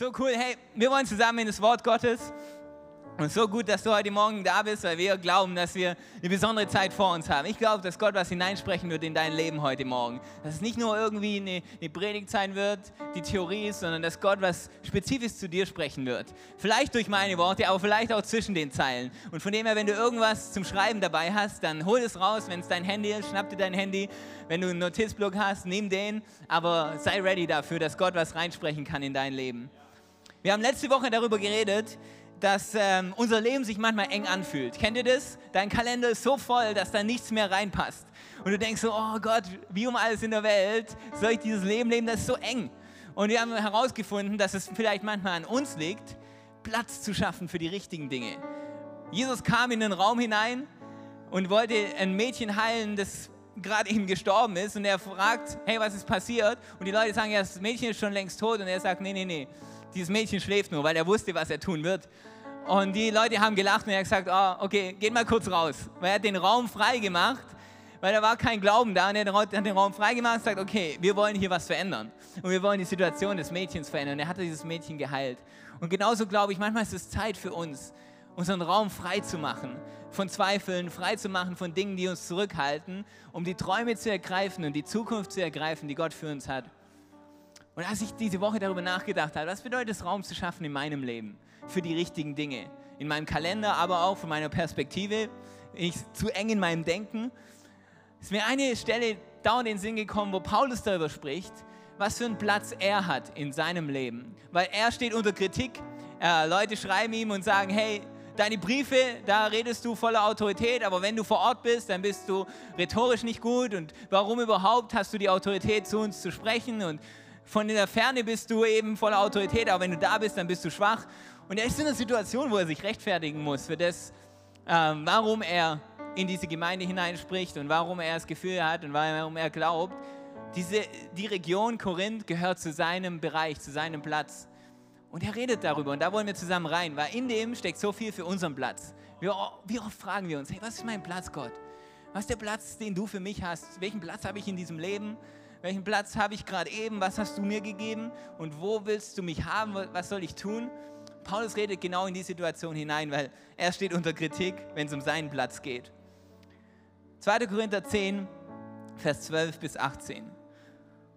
So cool. Hey, wir wollen zusammen in das Wort Gottes. Und so gut, dass du heute Morgen da bist, weil wir glauben, dass wir eine besondere Zeit vor uns haben. Ich glaube, dass Gott was hineinsprechen wird in dein Leben heute Morgen. Dass es nicht nur irgendwie eine, eine Predigt sein wird, die Theorie ist, sondern dass Gott was Spezifisches zu dir sprechen wird. Vielleicht durch meine Worte, aber vielleicht auch zwischen den Zeilen. Und von dem her, wenn du irgendwas zum Schreiben dabei hast, dann hol es raus. Wenn es dein Handy ist, schnapp dir dein Handy. Wenn du einen Notizblock hast, nimm den. Aber sei ready dafür, dass Gott was reinsprechen kann in dein Leben. Wir haben letzte Woche darüber geredet, dass ähm, unser Leben sich manchmal eng anfühlt. Kennt ihr das? Dein Kalender ist so voll, dass da nichts mehr reinpasst. Und du denkst so, oh Gott, wie um alles in der Welt soll ich dieses Leben leben? Das ist so eng. Und wir haben herausgefunden, dass es vielleicht manchmal an uns liegt, Platz zu schaffen für die richtigen Dinge. Jesus kam in den Raum hinein und wollte ein Mädchen heilen, das gerade eben gestorben ist. Und er fragt, hey, was ist passiert? Und die Leute sagen, ja, das Mädchen ist schon längst tot. Und er sagt, nee, nee, nee, dieses Mädchen schläft nur, weil er wusste, was er tun wird. Und die Leute haben gelacht und er hat gesagt, oh, okay, geht mal kurz raus. Weil er hat den Raum frei gemacht, weil da war kein Glauben da. Und er hat den Raum frei gemacht und sagt, okay, wir wollen hier was verändern. Und wir wollen die Situation des Mädchens verändern. Und er hat dieses Mädchen geheilt. Und genauso glaube ich, manchmal ist es Zeit für uns, unseren Raum frei zu machen. Von Zweifeln, frei zu machen von Dingen, die uns zurückhalten, um die Träume zu ergreifen und die Zukunft zu ergreifen, die Gott für uns hat. Und als ich diese Woche darüber nachgedacht habe, was bedeutet es, Raum zu schaffen in meinem Leben? für die richtigen Dinge. In meinem Kalender, aber auch von meiner Perspektive. Ich zu eng in meinem Denken. Ist mir eine Stelle dauernd in den Sinn gekommen, wo Paulus darüber spricht, was für einen Platz er hat in seinem Leben. Weil er steht unter Kritik. Äh, Leute schreiben ihm und sagen, hey, deine Briefe, da redest du voller Autorität, aber wenn du vor Ort bist, dann bist du rhetorisch nicht gut. Und warum überhaupt hast du die Autorität, zu uns zu sprechen? Und von der Ferne bist du eben voller Autorität, aber wenn du da bist, dann bist du schwach. Und er ist in einer Situation, wo er sich rechtfertigen muss für das, ähm, warum er in diese Gemeinde hineinspricht und warum er das Gefühl hat und warum er glaubt, diese, die Region Korinth gehört zu seinem Bereich, zu seinem Platz. Und er redet darüber und da wollen wir zusammen rein, weil in dem steckt so viel für unseren Platz. Wir, wie oft fragen wir uns, hey, was ist mein Platz, Gott? Was ist der Platz, den du für mich hast? Welchen Platz habe ich in diesem Leben? Welchen Platz habe ich gerade eben? Was hast du mir gegeben? Und wo willst du mich haben? Was soll ich tun? Paulus redet genau in die Situation hinein, weil er steht unter Kritik, wenn es um seinen Platz geht. 2. Korinther 10, Vers 12 bis 18.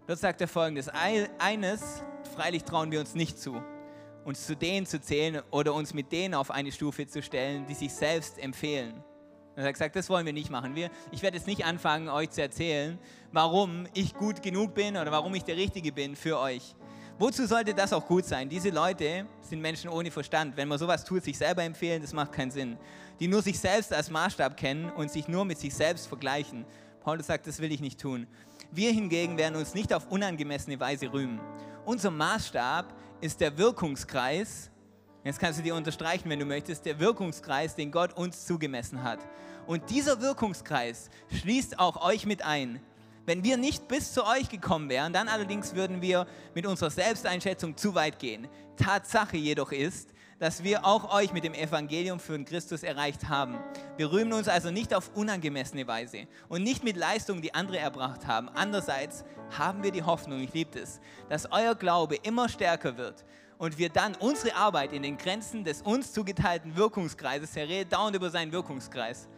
Dort sagt er folgendes: Eines, freilich trauen wir uns nicht zu, uns zu denen zu zählen oder uns mit denen auf eine Stufe zu stellen, die sich selbst empfehlen. Er hat gesagt, das wollen wir nicht machen. Wir, ich werde jetzt nicht anfangen, euch zu erzählen, warum ich gut genug bin oder warum ich der Richtige bin für euch. Wozu sollte das auch gut sein? Diese Leute sind Menschen ohne Verstand. Wenn man sowas tut, sich selber empfehlen, das macht keinen Sinn. Die nur sich selbst als Maßstab kennen und sich nur mit sich selbst vergleichen. Paulus sagt, das will ich nicht tun. Wir hingegen werden uns nicht auf unangemessene Weise rühmen. Unser Maßstab ist der Wirkungskreis, jetzt kannst du dir unterstreichen, wenn du möchtest, der Wirkungskreis, den Gott uns zugemessen hat. Und dieser Wirkungskreis schließt auch euch mit ein. Wenn wir nicht bis zu euch gekommen wären, dann allerdings würden wir mit unserer Selbsteinschätzung zu weit gehen. Tatsache jedoch ist, dass wir auch euch mit dem Evangelium für den Christus erreicht haben. Wir rühmen uns also nicht auf unangemessene Weise und nicht mit Leistungen, die andere erbracht haben. Andererseits haben wir die Hoffnung, ich liebe es, dass euer Glaube immer stärker wird und wir dann unsere Arbeit in den Grenzen des uns zugeteilten Wirkungskreises, er redet dauernd über seinen Wirkungskreis,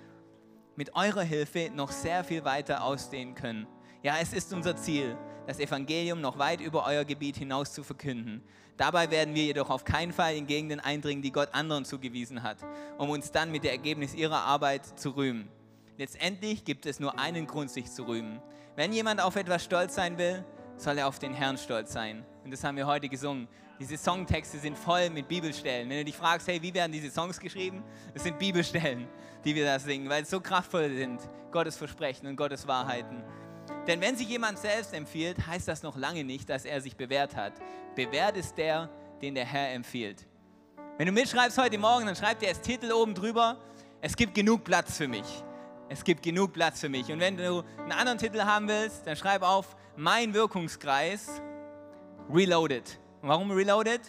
mit eurer Hilfe noch sehr viel weiter ausdehnen können. Ja, es ist unser Ziel, das Evangelium noch weit über euer Gebiet hinaus zu verkünden. Dabei werden wir jedoch auf keinen Fall in Gegenden eindringen, die Gott anderen zugewiesen hat, um uns dann mit dem Ergebnis ihrer Arbeit zu rühmen. Letztendlich gibt es nur einen Grund, sich zu rühmen. Wenn jemand auf etwas stolz sein will, soll er auf den Herrn stolz sein. Und das haben wir heute gesungen. Diese Songtexte sind voll mit Bibelstellen. Wenn du dich fragst, hey, wie werden diese Songs geschrieben? Es sind Bibelstellen, die wir da singen, weil es so kraftvoll sind. Gottes Versprechen und Gottes Wahrheiten. Denn wenn sich jemand selbst empfiehlt, heißt das noch lange nicht, dass er sich bewährt hat. Bewährt ist der, den der Herr empfiehlt. Wenn du mitschreibst heute Morgen, dann schreib dir als Titel oben drüber, es gibt genug Platz für mich. Es gibt genug Platz für mich. Und wenn du einen anderen Titel haben willst, dann schreib auf mein Wirkungskreis Reloaded. Warum Reloaded?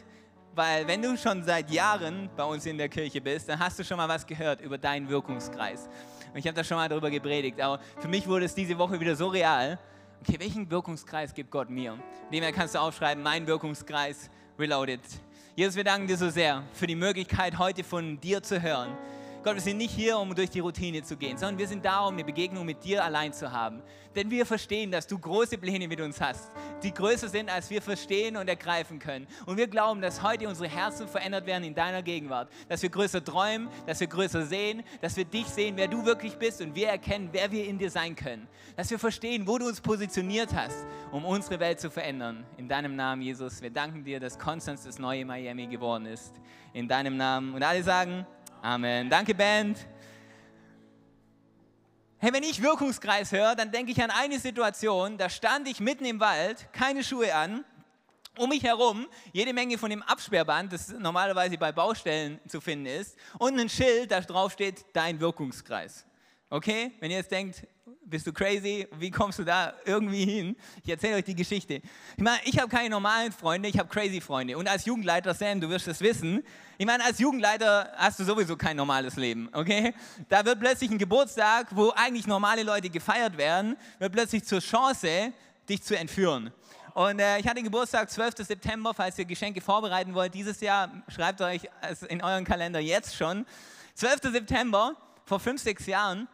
Weil wenn du schon seit Jahren bei uns in der Kirche bist, dann hast du schon mal was gehört über deinen Wirkungskreis. Und ich habe da schon mal darüber gepredigt. Aber für mich wurde es diese Woche wieder so real. Okay, welchen Wirkungskreis gibt Gott mir? Dem kannst du aufschreiben, mein Wirkungskreis reloaded. Jesus, wir danken dir so sehr für die Möglichkeit, heute von dir zu hören. Gott, wir sind nicht hier, um durch die Routine zu gehen, sondern wir sind da, um eine Begegnung mit dir allein zu haben. Denn wir verstehen, dass du große Pläne mit uns hast, die größer sind, als wir verstehen und ergreifen können. Und wir glauben, dass heute unsere Herzen verändert werden in deiner Gegenwart. Dass wir größer träumen, dass wir größer sehen, dass wir dich sehen, wer du wirklich bist und wir erkennen, wer wir in dir sein können. Dass wir verstehen, wo du uns positioniert hast, um unsere Welt zu verändern. In deinem Namen, Jesus, wir danken dir, dass Konstanz das neue Miami geworden ist. In deinem Namen. Und alle sagen, Amen. Danke, Band. Hey, wenn ich Wirkungskreis höre, dann denke ich an eine Situation, da stand ich mitten im Wald, keine Schuhe an, um mich herum jede Menge von dem Absperrband, das normalerweise bei Baustellen zu finden ist, und ein Schild, da drauf steht, dein Wirkungskreis. Okay? Wenn ihr jetzt denkt, bist du crazy? Wie kommst du da irgendwie hin? Ich erzähle euch die Geschichte. Ich meine, ich habe keine normalen Freunde, ich habe crazy Freunde. Und als Jugendleiter, Sam, du wirst es wissen, ich meine, als Jugendleiter hast du sowieso kein normales Leben, okay? Da wird plötzlich ein Geburtstag, wo eigentlich normale Leute gefeiert werden, wird plötzlich zur Chance, dich zu entführen. Und äh, ich hatte Geburtstag 12. September, falls ihr Geschenke vorbereiten wollt. Dieses Jahr schreibt euch in euren Kalender jetzt schon. 12. September, vor fünf, sechs Jahren.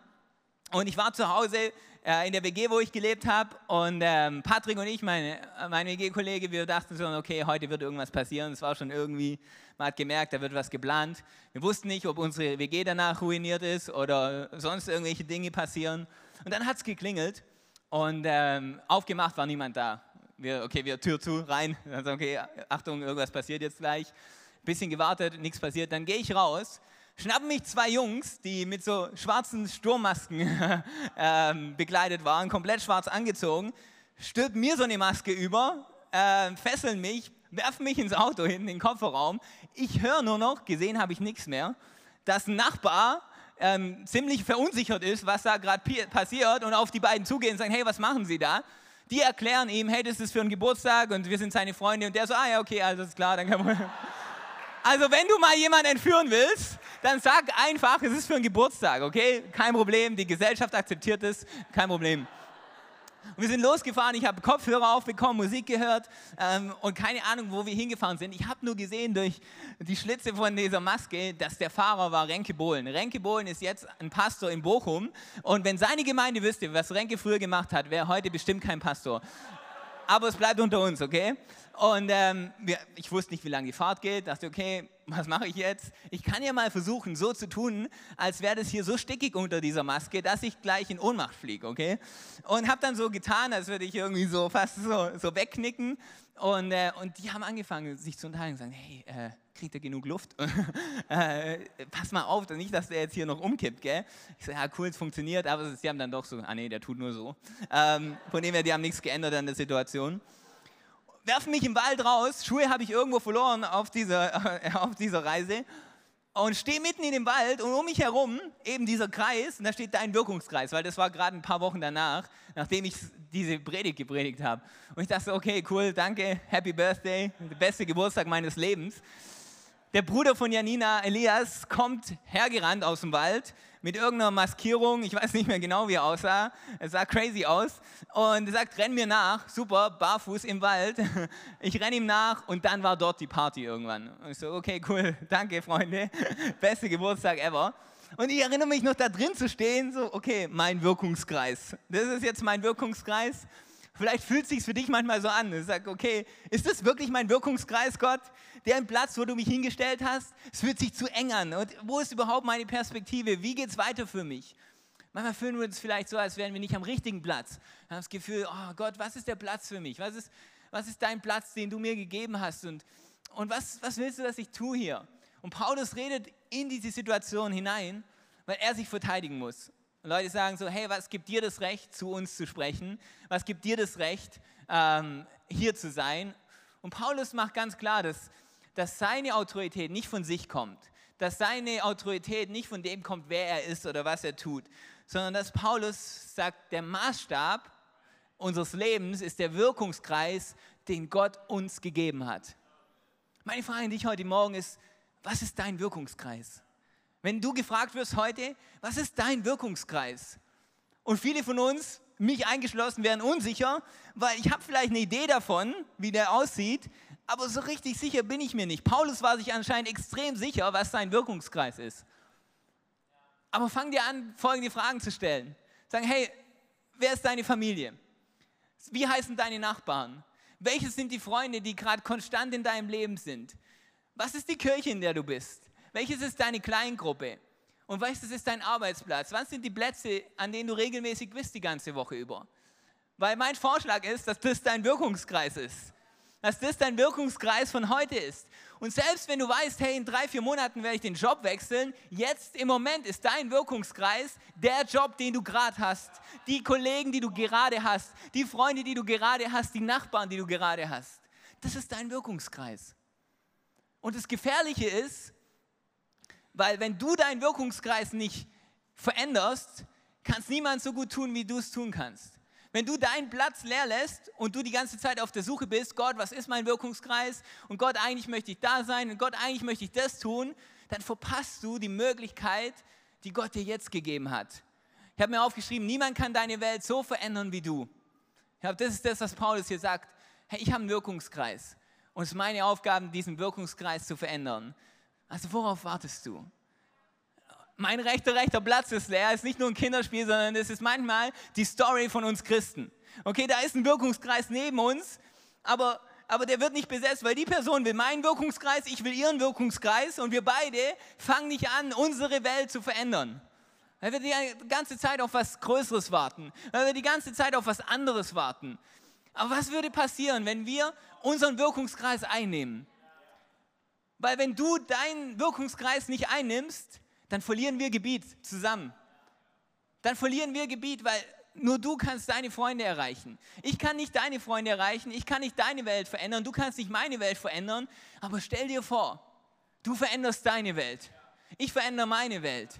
Und ich war zu Hause äh, in der WG, wo ich gelebt habe. Und ähm, Patrick und ich, meine, mein WG-Kollege, wir dachten so, okay, heute wird irgendwas passieren. Es war schon irgendwie, man hat gemerkt, da wird was geplant. Wir wussten nicht, ob unsere WG danach ruiniert ist oder sonst irgendwelche Dinge passieren. Und dann hat es geklingelt und ähm, aufgemacht war niemand da. Wir, okay, wir Tür zu, rein. Also, okay, Achtung, irgendwas passiert jetzt gleich. Bisschen gewartet, nichts passiert. Dann gehe ich raus schnappen mich zwei Jungs, die mit so schwarzen Sturmmasken ähm, begleitet waren, komplett schwarz angezogen, stülpen mir so eine Maske über, äh, fesseln mich, werfen mich ins Auto hinten in den Kofferraum. Ich höre nur noch, gesehen habe ich nichts mehr, dass ein Nachbar ähm, ziemlich verunsichert ist, was da gerade passiert und auf die beiden zugehen und sagen, hey, was machen Sie da? Die erklären ihm, hey, das ist für einen Geburtstag und wir sind seine Freunde und der so, ah ja, okay, alles klar, dann kann man... Also wenn du mal jemanden entführen willst, dann sag einfach, es ist für einen Geburtstag, okay? Kein Problem, die Gesellschaft akzeptiert es, kein Problem. Und wir sind losgefahren, ich habe Kopfhörer aufbekommen, Musik gehört ähm, und keine Ahnung, wo wir hingefahren sind. Ich habe nur gesehen durch die Schlitze von dieser Maske, dass der Fahrer war Renke Bohlen. Renke Bohlen ist jetzt ein Pastor in Bochum und wenn seine Gemeinde wüsste, was Renke früher gemacht hat, wäre heute bestimmt kein Pastor. Aber es bleibt unter uns, okay? Und ähm, ich wusste nicht, wie lange die Fahrt geht. Dachte, okay, was mache ich jetzt? Ich kann ja mal versuchen, so zu tun, als wäre das hier so stickig unter dieser Maske, dass ich gleich in Ohnmacht fliege, okay? Und habe dann so getan, als würde ich irgendwie so fast so, so wegknicken. Und, äh, und die haben angefangen, sich zu unterhalten und sagen, hey, äh, kriegt er genug Luft? äh, pass mal auf, nicht, dass der jetzt hier noch umkippt, gell? Ich so, ja, cool, es funktioniert, aber sie haben dann doch so, ah nee, der tut nur so. Ähm, von dem her, die haben nichts geändert an der Situation werfen mich im Wald raus, Schuhe habe ich irgendwo verloren auf dieser, auf dieser Reise und stehe mitten in dem Wald und um mich herum eben dieser Kreis und da steht dein Wirkungskreis, weil das war gerade ein paar Wochen danach, nachdem ich diese Predigt gepredigt habe. Und ich dachte, okay, cool, danke, Happy Birthday, der beste Geburtstag meines Lebens. Der Bruder von Janina, Elias, kommt hergerannt aus dem Wald mit irgendeiner Maskierung. Ich weiß nicht mehr genau, wie er aussah. Er sah crazy aus. Und er sagt, renn mir nach. Super, barfuß im Wald. Ich renne ihm nach und dann war dort die Party irgendwann. Und ich so, okay, cool, danke, Freunde. Beste Geburtstag ever. Und ich erinnere mich noch da drin zu stehen, so, okay, mein Wirkungskreis. Das ist jetzt mein Wirkungskreis. Vielleicht fühlt es sich für dich manchmal so an. Du sagst, okay, ist das wirklich mein Wirkungskreis, Gott? Der Platz, wo du mich hingestellt hast? Es fühlt sich zu eng an. Und wo ist überhaupt meine Perspektive? Wie geht es weiter für mich? Manchmal fühlen wir uns vielleicht so, als wären wir nicht am richtigen Platz. Wir haben das Gefühl, oh Gott, was ist der Platz für mich? Was ist, was ist dein Platz, den du mir gegeben hast? Und, und was, was willst du, dass ich tue hier? Und Paulus redet in diese Situation hinein, weil er sich verteidigen muss. Und Leute sagen so, hey, was gibt dir das Recht, zu uns zu sprechen? Was gibt dir das Recht, ähm, hier zu sein? Und Paulus macht ganz klar, dass, dass seine Autorität nicht von sich kommt, dass seine Autorität nicht von dem kommt, wer er ist oder was er tut, sondern dass Paulus sagt, der Maßstab unseres Lebens ist der Wirkungskreis, den Gott uns gegeben hat. Meine Frage an dich heute Morgen ist, was ist dein Wirkungskreis? Wenn du gefragt wirst heute, was ist dein Wirkungskreis? Und viele von uns, mich eingeschlossen, wären unsicher, weil ich habe vielleicht eine Idee davon, wie der aussieht, aber so richtig sicher bin ich mir nicht. Paulus war sich anscheinend extrem sicher, was sein Wirkungskreis ist. Aber fang dir an, folgende Fragen zu stellen. Sagen, hey, wer ist deine Familie? Wie heißen deine Nachbarn? Welche sind die Freunde, die gerade konstant in deinem Leben sind? Was ist die Kirche, in der du bist? Welches ist deine Kleingruppe? Und welches ist dein Arbeitsplatz? Was sind die Plätze, an denen du regelmäßig bist die ganze Woche über? Weil mein Vorschlag ist, dass das dein Wirkungskreis ist. Dass das dein Wirkungskreis von heute ist. Und selbst wenn du weißt, hey, in drei, vier Monaten werde ich den Job wechseln, jetzt im Moment ist dein Wirkungskreis der Job, den du gerade hast. Die Kollegen, die du gerade hast. Die Freunde, die du gerade hast. Die Nachbarn, die du gerade hast. Das ist dein Wirkungskreis. Und das Gefährliche ist, weil wenn du deinen Wirkungskreis nicht veränderst, kann niemand so gut tun, wie du es tun kannst. Wenn du deinen Platz leer lässt und du die ganze Zeit auf der Suche bist, Gott, was ist mein Wirkungskreis? Und Gott, eigentlich möchte ich da sein und Gott, eigentlich möchte ich das tun, dann verpasst du die Möglichkeit, die Gott dir jetzt gegeben hat. Ich habe mir aufgeschrieben, niemand kann deine Welt so verändern wie du. Ich glaube, das ist das, was Paulus hier sagt. Hey, ich habe einen Wirkungskreis und es ist meine Aufgabe, diesen Wirkungskreis zu verändern. Also worauf wartest du? mein rechter, rechter Platz ist leer, ist nicht nur ein Kinderspiel, sondern es ist manchmal die Story von uns Christen. Okay, da ist ein Wirkungskreis neben uns, aber, aber der wird nicht besetzt, weil die Person will meinen Wirkungskreis, ich will ihren Wirkungskreis und wir beide fangen nicht an, unsere Welt zu verändern. Weil wir die ganze Zeit auf was Größeres warten, weil wir die ganze Zeit auf was anderes warten. Aber was würde passieren, wenn wir unseren Wirkungskreis einnehmen? Weil wenn du deinen Wirkungskreis nicht einnimmst, dann verlieren wir Gebiet zusammen. Dann verlieren wir Gebiet, weil nur du kannst deine Freunde erreichen. Ich kann nicht deine Freunde erreichen, ich kann nicht deine Welt verändern, du kannst nicht meine Welt verändern, aber stell dir vor, du veränderst deine Welt. Ich verändere meine Welt.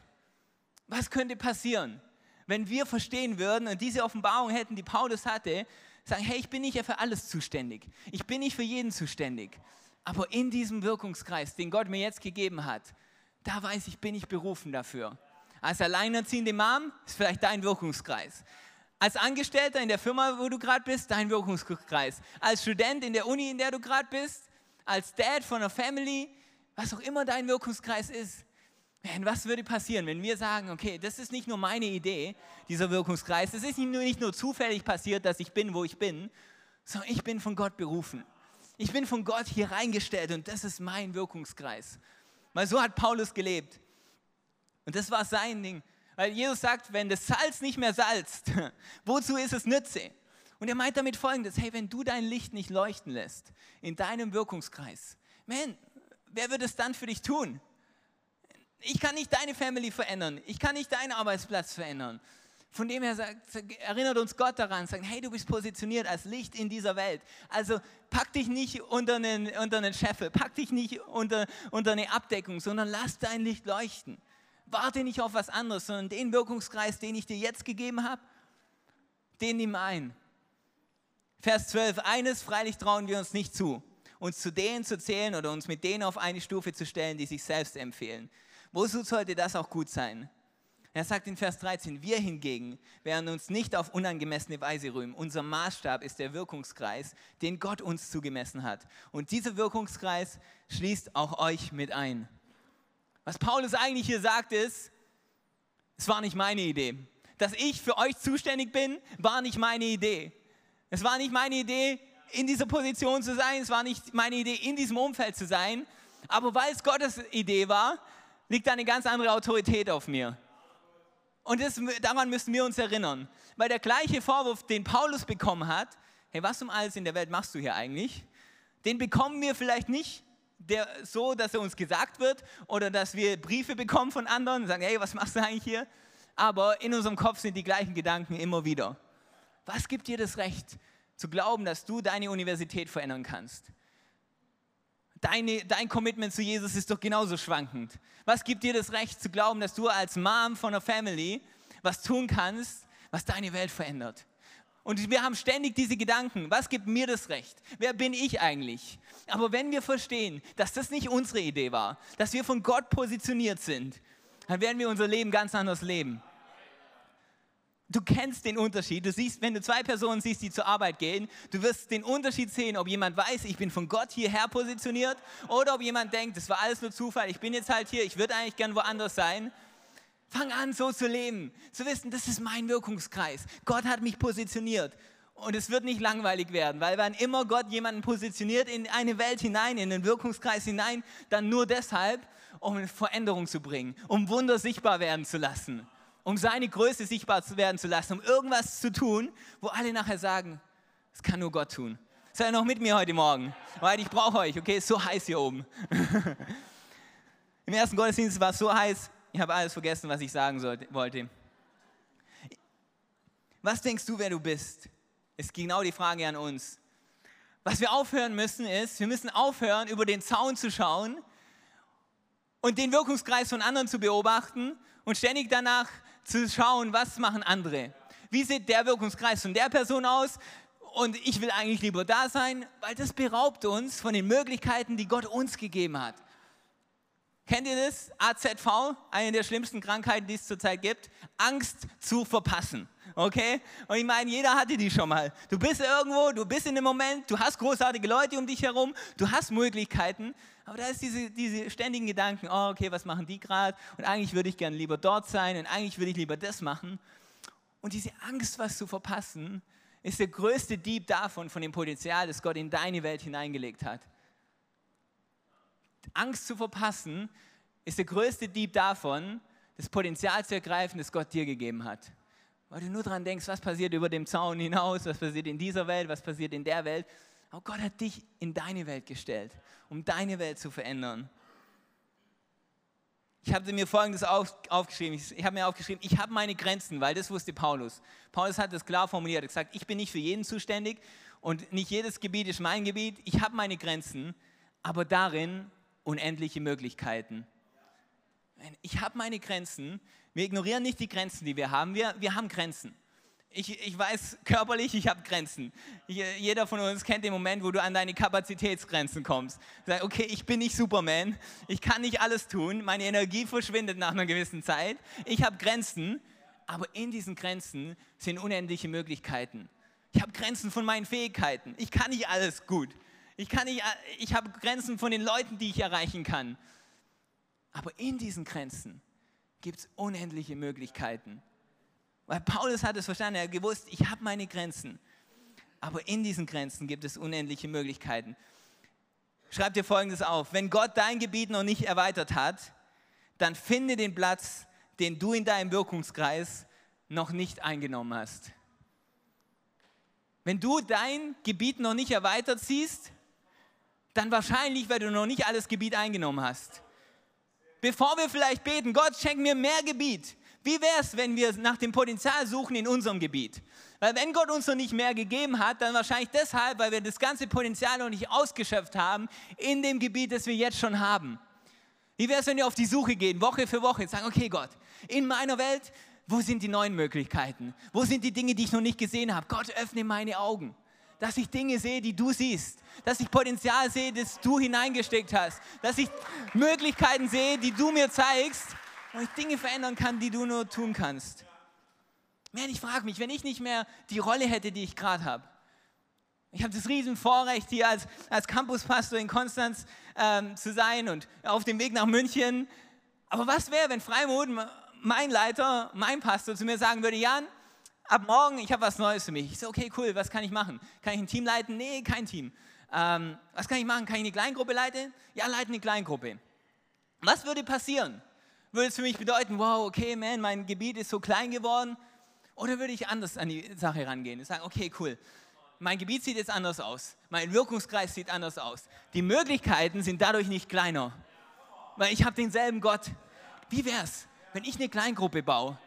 Was könnte passieren, wenn wir verstehen würden und diese Offenbarung hätten, die Paulus hatte, sagen, hey, ich bin nicht für alles zuständig. Ich bin nicht für jeden zuständig. Aber in diesem Wirkungskreis, den Gott mir jetzt gegeben hat, da weiß ich, bin ich berufen dafür. Als alleinerziehende Mom ist vielleicht dein Wirkungskreis. Als Angestellter in der Firma, wo du gerade bist, dein Wirkungskreis. Als Student in der Uni, in der du gerade bist. Als Dad von einer Family, was auch immer dein Wirkungskreis ist. Man, was würde passieren, wenn wir sagen, okay, das ist nicht nur meine Idee, dieser Wirkungskreis, es ist nicht nur, nicht nur zufällig passiert, dass ich bin, wo ich bin, sondern ich bin von Gott berufen. Ich bin von Gott hier reingestellt und das ist mein Wirkungskreis. Weil so hat Paulus gelebt. Und das war sein Ding. Weil Jesus sagt, wenn das Salz nicht mehr salzt, wozu ist es Nütze? Und er meint damit folgendes, hey, wenn du dein Licht nicht leuchten lässt in deinem Wirkungskreis, man, wer wird es dann für dich tun? Ich kann nicht deine Family verändern, ich kann nicht deinen Arbeitsplatz verändern. Von dem her sagt, erinnert uns Gott daran, sagt, hey, du bist positioniert als Licht in dieser Welt. Also pack dich nicht unter einen, unter einen Scheffel, pack dich nicht unter, unter eine Abdeckung, sondern lass dein Licht leuchten. Warte nicht auf was anderes, sondern den Wirkungskreis, den ich dir jetzt gegeben habe, den nimm ein. Vers 12, eines freilich trauen wir uns nicht zu, uns zu denen zu zählen oder uns mit denen auf eine Stufe zu stellen, die sich selbst empfehlen. Wozu sollte das auch gut sein? Er sagt in Vers 13, wir hingegen werden uns nicht auf unangemessene Weise rühmen. Unser Maßstab ist der Wirkungskreis, den Gott uns zugemessen hat. Und dieser Wirkungskreis schließt auch euch mit ein. Was Paulus eigentlich hier sagt ist, es war nicht meine Idee. Dass ich für euch zuständig bin, war nicht meine Idee. Es war nicht meine Idee, in dieser Position zu sein. Es war nicht meine Idee, in diesem Umfeld zu sein. Aber weil es Gottes Idee war, liegt eine ganz andere Autorität auf mir. Und das, daran müssen wir uns erinnern. Weil der gleiche Vorwurf, den Paulus bekommen hat, hey, was um alles in der Welt machst du hier eigentlich? Den bekommen wir vielleicht nicht der, so, dass er uns gesagt wird oder dass wir Briefe bekommen von anderen und sagen, hey, was machst du eigentlich hier? Aber in unserem Kopf sind die gleichen Gedanken immer wieder. Was gibt dir das Recht zu glauben, dass du deine Universität verändern kannst? Deine, dein Commitment zu Jesus ist doch genauso schwankend. Was gibt dir das Recht zu glauben, dass du als Mom von einer Family was tun kannst, was deine Welt verändert? Und wir haben ständig diese Gedanken, was gibt mir das Recht? Wer bin ich eigentlich? Aber wenn wir verstehen, dass das nicht unsere Idee war, dass wir von Gott positioniert sind, dann werden wir unser Leben ganz anders leben. Du kennst den Unterschied. Du siehst, wenn du zwei Personen siehst, die zur Arbeit gehen, du wirst den Unterschied sehen, ob jemand weiß, ich bin von Gott hierher positioniert oder ob jemand denkt, das war alles nur Zufall, ich bin jetzt halt hier, ich würde eigentlich gern woanders sein. Fang an, so zu leben, zu wissen, das ist mein Wirkungskreis. Gott hat mich positioniert. Und es wird nicht langweilig werden, weil wann immer Gott jemanden positioniert in eine Welt hinein, in den Wirkungskreis hinein, dann nur deshalb, um Veränderung zu bringen, um Wunder sichtbar werden zu lassen um seine Größe sichtbar zu werden zu lassen, um irgendwas zu tun, wo alle nachher sagen, das kann nur Gott tun. Seid noch mit mir heute Morgen? Weil ich brauche euch, okay? Ist so heiß hier oben. Im ersten Gottesdienst war es so heiß, ich habe alles vergessen, was ich sagen sollte, wollte. Was denkst du, wer du bist? Ist genau die Frage an uns. Was wir aufhören müssen ist, wir müssen aufhören, über den Zaun zu schauen und den Wirkungskreis von anderen zu beobachten und ständig danach zu schauen, was machen andere. Wie sieht der Wirkungskreis von der Person aus? Und ich will eigentlich lieber da sein, weil das beraubt uns von den Möglichkeiten, die Gott uns gegeben hat. Kennt ihr das? AZV, eine der schlimmsten Krankheiten, die es zurzeit gibt. Angst zu verpassen. Okay? Und ich meine, jeder hatte die schon mal. Du bist irgendwo, du bist in dem Moment, du hast großartige Leute um dich herum, du hast Möglichkeiten, aber da ist diese, diese ständigen Gedanken, oh, okay, was machen die gerade? Und eigentlich würde ich gerne lieber dort sein und eigentlich würde ich lieber das machen. Und diese Angst, was zu verpassen, ist der größte Dieb davon, von dem Potenzial, das Gott in deine Welt hineingelegt hat. Angst zu verpassen ist der größte Dieb davon, das Potenzial zu ergreifen, das Gott dir gegeben hat. Weil du nur daran denkst, was passiert über dem Zaun hinaus, was passiert in dieser Welt, was passiert in der Welt. Aber Gott hat dich in deine Welt gestellt, um deine Welt zu verändern. Ich habe mir Folgendes auf, aufgeschrieben. Ich, ich habe mir aufgeschrieben, ich habe meine Grenzen, weil das wusste Paulus. Paulus hat das klar formuliert. Er hat gesagt, ich bin nicht für jeden zuständig und nicht jedes Gebiet ist mein Gebiet. Ich habe meine Grenzen, aber darin unendliche Möglichkeiten. Ich habe meine Grenzen. Wir ignorieren nicht die Grenzen, die wir haben. Wir, wir haben Grenzen ich, ich weiß körperlich, ich habe Grenzen. Jeder von uns kennt den Moment, wo du an deine Kapazitätsgrenzen kommst. Sag, okay, ich bin nicht Superman, ich kann nicht alles tun, meine Energie verschwindet nach einer gewissen Zeit. Ich habe Grenzen, aber in diesen Grenzen sind unendliche Möglichkeiten. Ich habe Grenzen von meinen Fähigkeiten. Ich kann nicht alles gut. Ich, ich habe Grenzen von den Leuten, die ich erreichen kann. Aber in diesen Grenzen gibt es unendliche Möglichkeiten. Weil Paulus hat es verstanden, er hat gewusst, ich habe meine Grenzen. Aber in diesen Grenzen gibt es unendliche Möglichkeiten. Schreib dir Folgendes auf. Wenn Gott dein Gebiet noch nicht erweitert hat, dann finde den Platz, den du in deinem Wirkungskreis noch nicht eingenommen hast. Wenn du dein Gebiet noch nicht erweitert siehst, dann wahrscheinlich, weil du noch nicht alles Gebiet eingenommen hast. Bevor wir vielleicht beten, Gott schenk mir mehr Gebiet, wie wäre es, wenn wir nach dem Potenzial suchen in unserem Gebiet? Weil wenn Gott uns noch nicht mehr gegeben hat, dann wahrscheinlich deshalb, weil wir das ganze Potenzial noch nicht ausgeschöpft haben in dem Gebiet, das wir jetzt schon haben. Wie wäre es, wenn wir auf die Suche gehen, Woche für Woche, und sagen, okay Gott, in meiner Welt, wo sind die neuen Möglichkeiten? Wo sind die Dinge, die ich noch nicht gesehen habe? Gott, öffne meine Augen, dass ich Dinge sehe, die du siehst, dass ich Potenzial sehe, das du hineingesteckt hast, dass ich Möglichkeiten sehe, die du mir zeigst wo ich Dinge verändern kann, die du nur tun kannst. Man, ich frage mich, wenn ich nicht mehr die Rolle hätte, die ich gerade habe, ich habe das riesen Vorrecht, hier als, als Campuspastor in Konstanz ähm, zu sein und auf dem Weg nach München. Aber was wäre, wenn Freimut, mein Leiter, mein Pastor zu mir sagen würde, Jan, ab morgen, ich habe was Neues für mich. Ich so, okay, cool, was kann ich machen? Kann ich ein Team leiten? Nee, kein Team. Ähm, was kann ich machen? Kann ich eine Kleingruppe leiten? Ja, leite eine Kleingruppe. Was würde passieren? Würde es für mich bedeuten, wow, okay, man, mein Gebiet ist so klein geworden? Oder würde ich anders an die Sache rangehen und sagen, okay, cool, mein Gebiet sieht jetzt anders aus, mein Wirkungskreis sieht anders aus. Die Möglichkeiten sind dadurch nicht kleiner, weil ich habe denselben Gott. Wie wäre es, wenn ich eine Kleingruppe baue,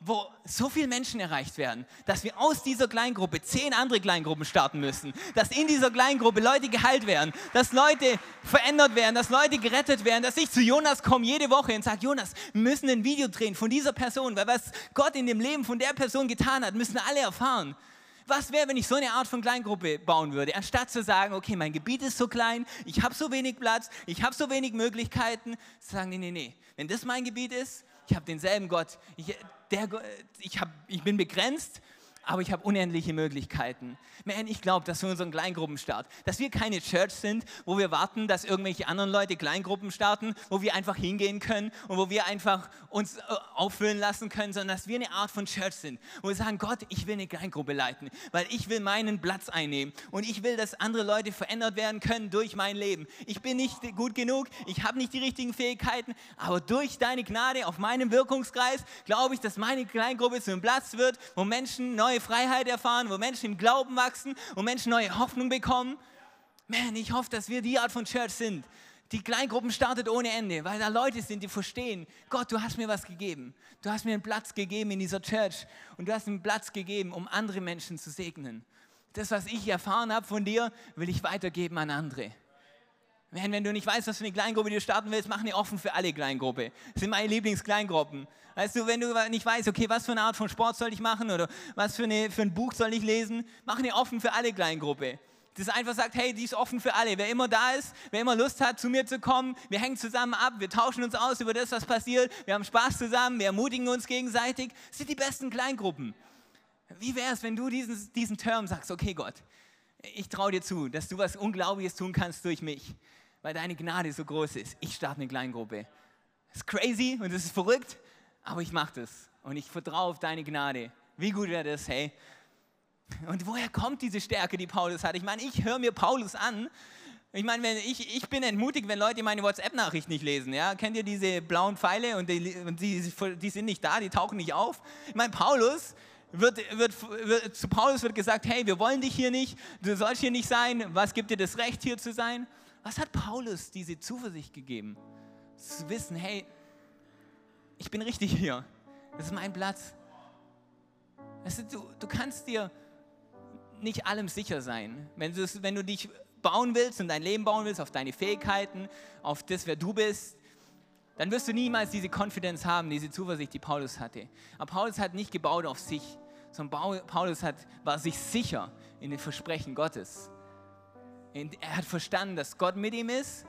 wo so viele Menschen erreicht werden, dass wir aus dieser Kleingruppe zehn andere Kleingruppen starten müssen, dass in dieser Kleingruppe Leute geheilt werden, dass Leute verändert werden, dass Leute gerettet werden, dass ich zu Jonas komme jede Woche und sage, Jonas, wir müssen ein Video drehen von dieser Person, weil was Gott in dem Leben von der Person getan hat, müssen alle erfahren. Was wäre, wenn ich so eine Art von Kleingruppe bauen würde, anstatt zu sagen, okay, mein Gebiet ist so klein, ich habe so wenig Platz, ich habe so wenig Möglichkeiten, zu sagen, nee, nee, nee, wenn das mein Gebiet ist, Ich habe denselben Gott. Ich, der, ich, hab, ich bin begrenzt, aber ich habe unendliche Möglichkeiten. Man, ich glaube, dass wir unseren Kleingruppenstart, dass wir keine Church sind, wo wir warten, dass irgendwelche anderen Leute Kleingruppen starten, wo wir einfach hingehen können und wo wir einfach uns äh, auffüllen lassen können, sondern dass wir eine Art von Church sind, wo wir sagen, Gott, ich will eine Kleingruppe leiten, weil ich will meinen Platz einnehmen und ich will, dass andere Leute verändert werden können durch mein Leben. Ich bin nicht gut genug, ich habe nicht die richtigen Fähigkeiten, aber durch deine Gnade auf meinem Wirkungskreis glaube ich, dass meine Kleingruppe zu einem Platz wird, wo Menschen neue Freiheit erfahren, wo Menschen im Glauben wachsen und Menschen neue Hoffnung bekommen. Man, ich hoffe, dass wir die Art von Church sind. Die Kleingruppen startet ohne Ende, weil da Leute sind, die verstehen, Gott, du hast mir was gegeben. Du hast mir einen Platz gegeben in dieser Church und du hast mir einen Platz gegeben, um andere Menschen zu segnen. Das, was ich erfahren habe von dir, will ich weitergeben an andere. Wenn du nicht weißt, was für eine Kleingruppe du starten willst, mach eine offen für alle Kleingruppe. Das sind meine Lieblingskleingruppen. Weißt du, wenn du nicht weißt, okay, was für eine Art von Sport soll ich machen oder was für, eine, für ein Buch soll ich lesen, mach eine offen für alle Kleingruppe. Das einfach sagt, hey, die ist offen für alle. Wer immer da ist, wer immer Lust hat, zu mir zu kommen, wir hängen zusammen ab, wir tauschen uns aus über das, was passiert, wir haben Spaß zusammen, wir ermutigen uns gegenseitig. Das sind die besten Kleingruppen. Wie wäre es, wenn du diesen, diesen Term sagst, okay Gott, ich traue dir zu, dass du was Unglaubliches tun kannst durch mich weil deine Gnade so groß ist. Ich starte eine Kleingruppe. Das ist crazy und das ist verrückt, aber ich mache das und ich vertraue auf deine Gnade. Wie gut wäre das, hey? Und woher kommt diese Stärke, die Paulus hat? Ich meine, ich höre mir Paulus an. Ich meine, wenn ich, ich bin entmutigt, wenn Leute meine WhatsApp-Nachricht nicht lesen. Ja? Kennt ihr diese blauen Pfeile und, die, und die, die sind nicht da, die tauchen nicht auf? Ich meine, Paulus, wird, wird, wird, zu Paulus wird gesagt, hey, wir wollen dich hier nicht, du sollst hier nicht sein, was gibt dir das Recht, hier zu sein? Was hat Paulus diese Zuversicht gegeben? Zu wissen, hey, ich bin richtig hier. Das ist mein Platz. Weißt du, du kannst dir nicht allem sicher sein. Wenn du, wenn du dich bauen willst und dein Leben bauen willst auf deine Fähigkeiten, auf das, wer du bist, dann wirst du niemals diese Confidence haben, diese Zuversicht, die Paulus hatte. Aber Paulus hat nicht gebaut auf sich, sondern Paulus hat, war sich sicher in den Versprechen Gottes. Er hat verstanden, dass Gott mit ihm ist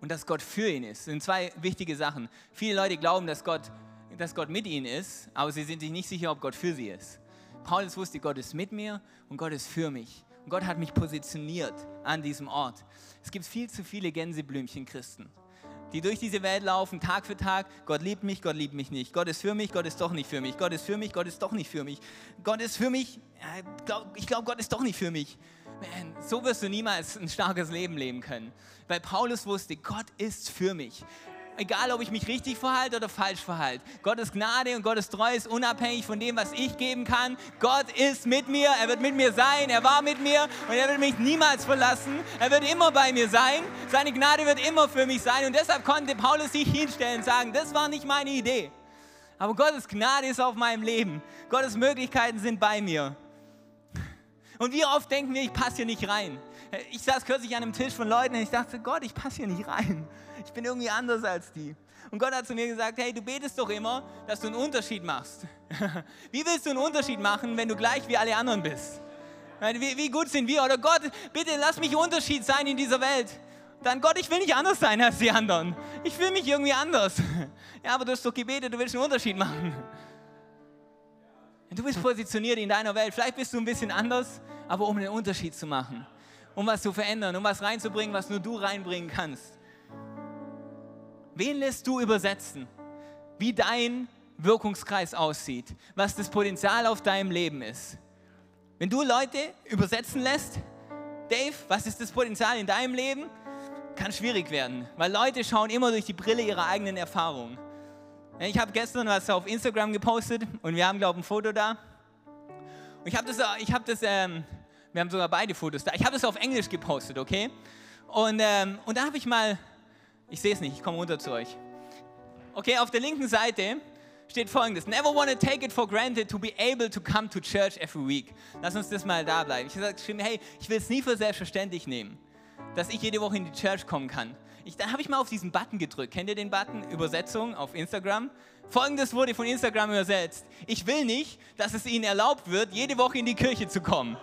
und dass Gott für ihn ist. Das sind zwei wichtige Sachen. Viele Leute glauben, dass Gott, dass Gott mit ihnen ist, aber sie sind sich nicht sicher, ob Gott für sie ist. Paulus wusste, Gott ist mit mir und Gott ist für mich. Und Gott hat mich positioniert an diesem Ort. Es gibt viel zu viele Gänseblümchen-Christen, die durch diese Welt laufen, Tag für Tag. Gott liebt mich, Gott liebt mich nicht. Gott ist für mich, Gott ist doch nicht für mich. Gott ist für mich, Gott ist doch nicht für mich. Gott ist für mich, ich glaube, Gott ist doch nicht für mich man, so wirst du niemals ein starkes Leben leben können. Weil Paulus wusste, Gott ist für mich. Egal, ob ich mich richtig verhalte oder falsch verhalte. Gottes Gnade und Gottes Treue ist unabhängig von dem, was ich geben kann. Gott ist mit mir, er wird mit mir sein, er war mit mir und er wird mich niemals verlassen. Er wird immer bei mir sein. Seine Gnade wird immer für mich sein. Und deshalb konnte Paulus sich hinstellen und sagen, das war nicht meine Idee. Aber Gottes Gnade ist auf meinem Leben. Gottes Möglichkeiten sind bei mir. Und wie oft denken wir, ich passe hier nicht rein. Ich saß kürzlich an einem Tisch von Leuten und ich dachte, Gott, ich passe hier nicht rein. Ich bin irgendwie anders als die. Und Gott hat zu mir gesagt, hey, du betest doch immer, dass du einen Unterschied machst. Wie willst du einen Unterschied machen, wenn du gleich wie alle anderen bist? Wie, wie gut sind wir? Oder Gott, bitte lass mich Unterschied sein in dieser Welt. Dann Gott, ich will nicht anders sein als die anderen. Ich fühle mich irgendwie anders. Ja, aber du hast doch gebetet, du willst einen Unterschied machen. Du bist positioniert in deiner Welt. Vielleicht bist du ein bisschen anders, aber um einen Unterschied zu machen, um was zu verändern, um was reinzubringen, was nur du reinbringen kannst. Wen lässt du übersetzen? Wie dein Wirkungskreis aussieht, was das Potenzial auf deinem Leben ist. Wenn du Leute übersetzen lässt, Dave, was ist das Potenzial in deinem Leben? Kann schwierig werden, weil Leute schauen immer durch die Brille ihrer eigenen Erfahrungen. Ich habe gestern was auf Instagram gepostet und wir haben, glaube ich, ein Foto da. Und ich habe das, ich hab das ähm, wir haben sogar beide Fotos da. Ich habe es auf Englisch gepostet, okay? Und, ähm, und da habe ich mal, ich sehe es nicht, ich komme runter zu euch. Okay, auf der linken Seite steht folgendes: Never want to take it for granted to be able to come to church every week. Lass uns das mal da bleiben. Ich habe hey, ich will es nie für selbstverständlich nehmen, dass ich jede Woche in die Church kommen kann. Ich, dann habe ich mal auf diesen Button gedrückt. Kennt ihr den Button? Übersetzung auf Instagram. Folgendes wurde von Instagram übersetzt. Ich will nicht, dass es ihnen erlaubt wird, jede Woche in die Kirche zu kommen.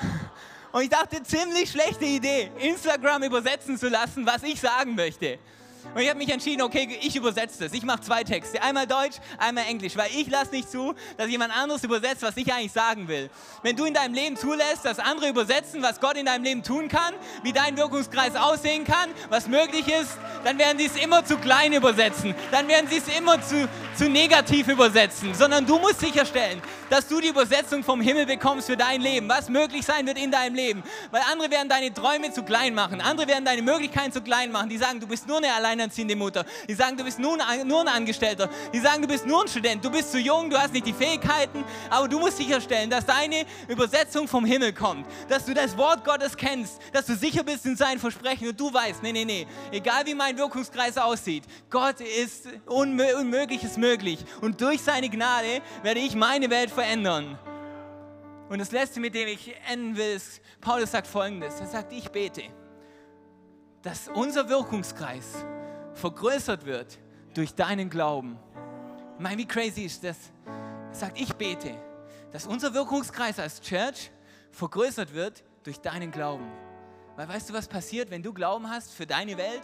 Und ich dachte, ziemlich schlechte Idee, Instagram übersetzen zu lassen, was ich sagen möchte. Und ich habe mich entschieden, okay, ich übersetze das. Ich mache zwei Texte, einmal Deutsch, einmal Englisch, weil ich lasse nicht zu, dass jemand anderes übersetzt, was ich eigentlich sagen will. Wenn du in deinem Leben zulässt, dass andere übersetzen, was Gott in deinem Leben tun kann, wie dein Wirkungskreis aussehen kann, was möglich ist, dann werden sie es immer zu klein übersetzen. Dann werden sie es immer zu, zu negativ übersetzen. Sondern du musst sicherstellen, dass du die Übersetzung vom Himmel bekommst für dein Leben, was möglich sein wird in deinem Leben. Weil andere werden deine Träume zu klein machen, andere werden deine Möglichkeiten zu klein machen. Die sagen, du bist nur eine alleinerziehende Mutter. Die sagen, du bist nur ein, Angestellter. Die sagen, du bist nur ein Student. Du bist zu jung, du hast nicht die Fähigkeiten. Aber du musst sicherstellen, dass deine Übersetzung vom Himmel kommt. Dass du das Wort Gottes kennst. Dass du sicher bist in seinen Versprechen und du weißt, nee, nee, nee. Egal wie mein Wirkungskreis aussieht, Gott ist Unmögliches möglich. Und durch seine Gnade werde ich meine Welt verändern. Und das Letzte, mit dem ich enden will, ist, Paulus sagt folgendes. Er sagt, ich bete, dass unser Wirkungskreis vergrößert wird durch deinen Glauben. Ich meine, wie crazy ist das? Sagt, ich bete, dass unser Wirkungskreis als Church vergrößert wird durch deinen Glauben. Weil weißt du, was passiert, wenn du Glauben hast für deine Welt,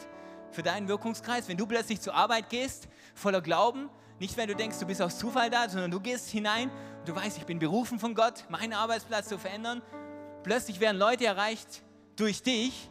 für deinen Wirkungskreis, wenn du plötzlich zur Arbeit gehst, voller Glauben, nicht wenn du denkst, du bist aus Zufall da, sondern du gehst hinein und du weißt, ich bin berufen von Gott, meinen Arbeitsplatz zu verändern. Plötzlich werden Leute erreicht durch dich,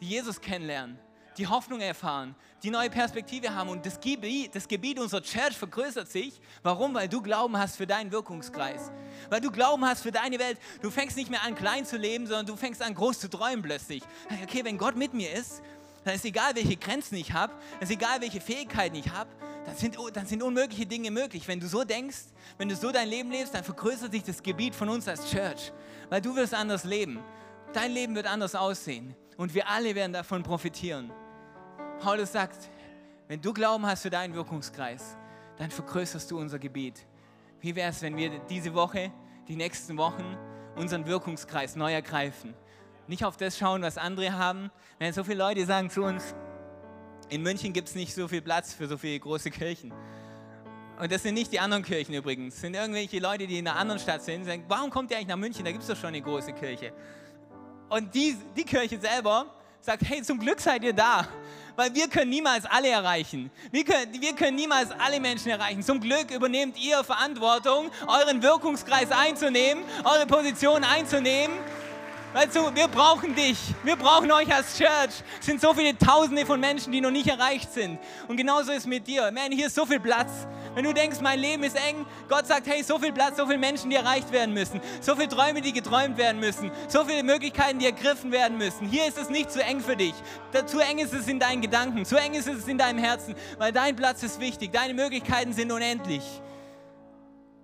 die Jesus kennenlernen, die Hoffnung erfahren, die neue Perspektive haben und das Gebiet, das Gebiet unserer Church vergrößert sich. Warum? Weil du Glauben hast für deinen Wirkungskreis. Weil du Glauben hast für deine Welt. Du fängst nicht mehr an, klein zu leben, sondern du fängst an, groß zu träumen plötzlich. Okay, wenn Gott mit mir ist, dann ist egal, welche Grenzen ich habe, ist egal, welche Fähigkeiten ich habe, dann sind, dann sind unmögliche Dinge möglich. Wenn du so denkst, wenn du so dein Leben lebst, dann vergrößert sich das Gebiet von uns als Church, weil du wirst anders leben. Dein Leben wird anders aussehen und wir alle werden davon profitieren. Paulus sagt, wenn du Glauben hast für deinen Wirkungskreis, dann vergrößerst du unser Gebiet. Wie wäre es, wenn wir diese Woche, die nächsten Wochen, unseren Wirkungskreis neu ergreifen? Nicht auf das schauen, was andere haben. Wenn so viele Leute sagen zu uns, in München gibt es nicht so viel Platz für so viele große Kirchen. Und das sind nicht die anderen Kirchen übrigens. Das sind irgendwelche Leute, die in einer anderen Stadt sind und sagen, warum kommt ihr eigentlich nach München? Da gibt es doch schon eine große Kirche. Und die, die Kirche selber sagt, hey, zum Glück seid ihr da. Weil wir können niemals alle erreichen. Wir können, wir können niemals alle Menschen erreichen. Zum Glück übernehmt ihr Verantwortung, euren Wirkungskreis einzunehmen, eure Position einzunehmen Weißt du, wir brauchen dich. Wir brauchen euch als Church. Es sind so viele Tausende von Menschen, die noch nicht erreicht sind. Und genauso ist mit dir. Man, hier ist so viel Platz. Wenn du denkst, mein Leben ist eng, Gott sagt, hey, so viel Platz, so viele Menschen, die erreicht werden müssen. So viele Träume, die geträumt werden müssen. So viele Möglichkeiten, die ergriffen werden müssen. Hier ist es nicht zu eng für dich. Zu eng ist es in deinen Gedanken. Zu eng ist es in deinem Herzen. Weil dein Platz ist wichtig. Deine Möglichkeiten sind unendlich.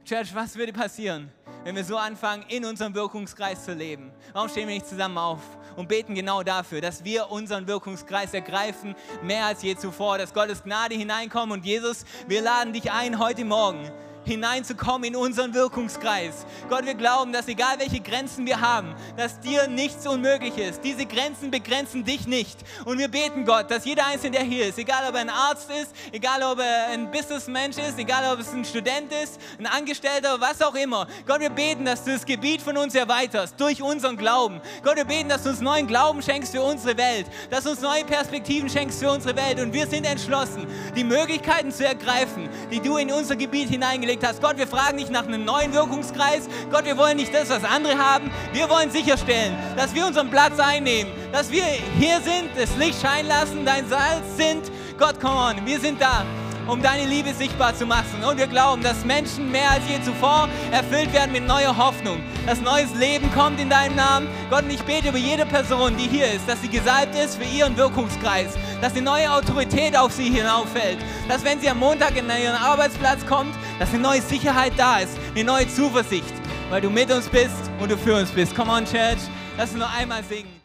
Church, was würde passieren, wenn wir so anfangen, in unserem Wirkungskreis zu leben? Warum stehen wir nicht zusammen auf und beten genau dafür, dass wir unseren Wirkungskreis ergreifen, mehr als je zuvor, dass Gottes Gnade hineinkommt und Jesus, wir laden dich ein heute Morgen hineinzukommen in unseren Wirkungskreis. Gott, wir glauben, dass egal welche Grenzen wir haben, dass dir nichts unmöglich ist. Diese Grenzen begrenzen dich nicht. Und wir beten Gott, dass jeder Einzelne, der hier ist, egal ob er ein Arzt ist, egal ob er ein Businessmensch ist, egal ob es ein Student ist, ein Angestellter, was auch immer. Gott, wir beten, dass du das Gebiet von uns erweiterst durch unseren Glauben. Gott, wir beten, dass du uns neuen Glauben schenkst für unsere Welt, dass du uns neue Perspektiven schenkst für unsere Welt. Und wir sind entschlossen, die Möglichkeiten zu ergreifen, die du in unser Gebiet hineingelegt hingelegt hast. Gott, wir fragen nicht nach einem neuen Wirkungskreis. Gott, wir wollen nicht das, was andere haben. Wir wollen sicherstellen, dass wir unseren Platz einnehmen, dass wir hier sind, das Licht scheinen lassen, dein Salz sind. Gott, come on, wir sind da um deine Liebe sichtbar zu machen. Und wir glauben, dass Menschen mehr als je zuvor erfüllt werden mit neuer Hoffnung. Dass neues Leben kommt in deinem Namen. Gott, und ich bete über jede Person, die hier ist, dass sie gesalbt ist für ihren Wirkungskreis. Dass eine neue Autorität auf sie hinauffällt. Dass wenn sie am Montag in ihren Arbeitsplatz kommt, dass eine neue Sicherheit da ist. Eine neue Zuversicht. Weil du mit uns bist und du für uns bist. Come on, Church. Lass uns noch einmal singen.